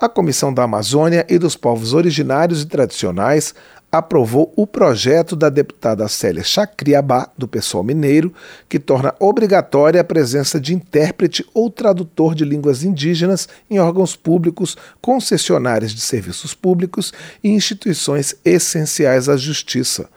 A Comissão da Amazônia e dos Povos Originários e Tradicionais aprovou o projeto da deputada Célia Chacriabá, do Pessoal Mineiro, que torna obrigatória a presença de intérprete ou tradutor de línguas indígenas em órgãos públicos, concessionárias de serviços públicos e instituições essenciais à justiça.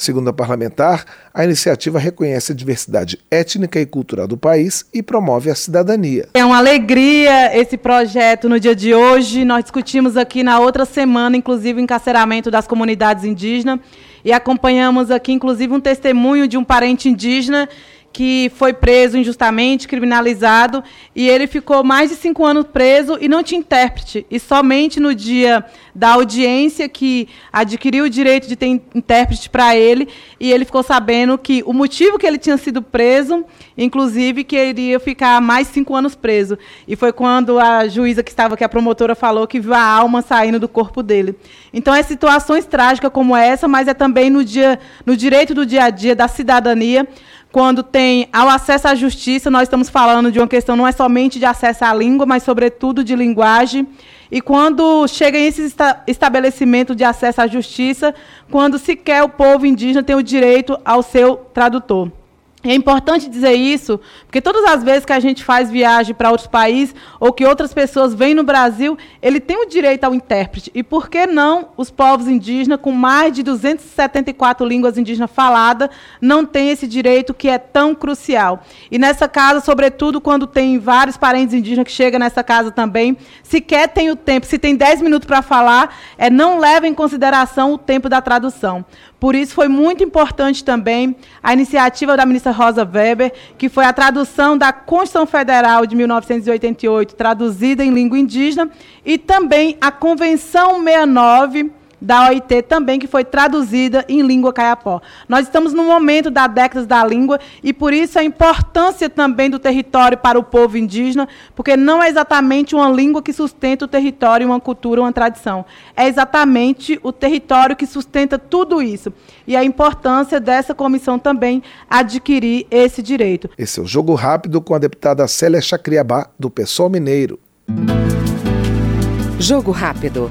Segundo a parlamentar, a iniciativa reconhece a diversidade étnica e cultural do país e promove a cidadania. É uma alegria esse projeto no dia de hoje. Nós discutimos aqui na outra semana, inclusive, o encarceramento das comunidades indígenas e acompanhamos aqui, inclusive, um testemunho de um parente indígena que foi preso injustamente, criminalizado, e ele ficou mais de cinco anos preso e não tinha intérprete. E somente no dia da audiência que adquiriu o direito de ter intérprete para ele, e ele ficou sabendo que o motivo que ele tinha sido preso, inclusive, que ele iria ficar mais cinco anos preso. E foi quando a juíza que estava aqui, a promotora, falou que viu a alma saindo do corpo dele. Então, é situações trágicas como essa, mas é também no, dia, no direito do dia a dia, da cidadania, quando tem ao acesso à justiça, nós estamos falando de uma questão não é somente de acesso à língua, mas sobretudo de linguagem. E quando chega esse estabelecimento de acesso à justiça, quando sequer o povo indígena tem o direito ao seu tradutor. É importante dizer isso, porque todas as vezes que a gente faz viagem para outros países ou que outras pessoas vêm no Brasil, ele tem o direito ao intérprete. E por que não os povos indígenas, com mais de 274 línguas indígenas faladas, não têm esse direito que é tão crucial? E nessa casa, sobretudo quando tem vários parentes indígenas que chegam nessa casa também, sequer tem o tempo, se tem 10 minutos para falar, é não leva em consideração o tempo da tradução. Por isso foi muito importante também a iniciativa da ministra Rosa Weber, que foi a tradução da Constituição Federal de 1988, traduzida em língua indígena, e também a Convenção 69 da OIT também, que foi traduzida em língua caiapó. Nós estamos no momento da década da língua e por isso a importância também do território para o povo indígena, porque não é exatamente uma língua que sustenta o território, uma cultura, uma tradição. É exatamente o território que sustenta tudo isso. E a importância dessa comissão também adquirir esse direito. Esse é o Jogo Rápido com a deputada Célia Chacriabá, do PSOL Mineiro. Jogo Rápido.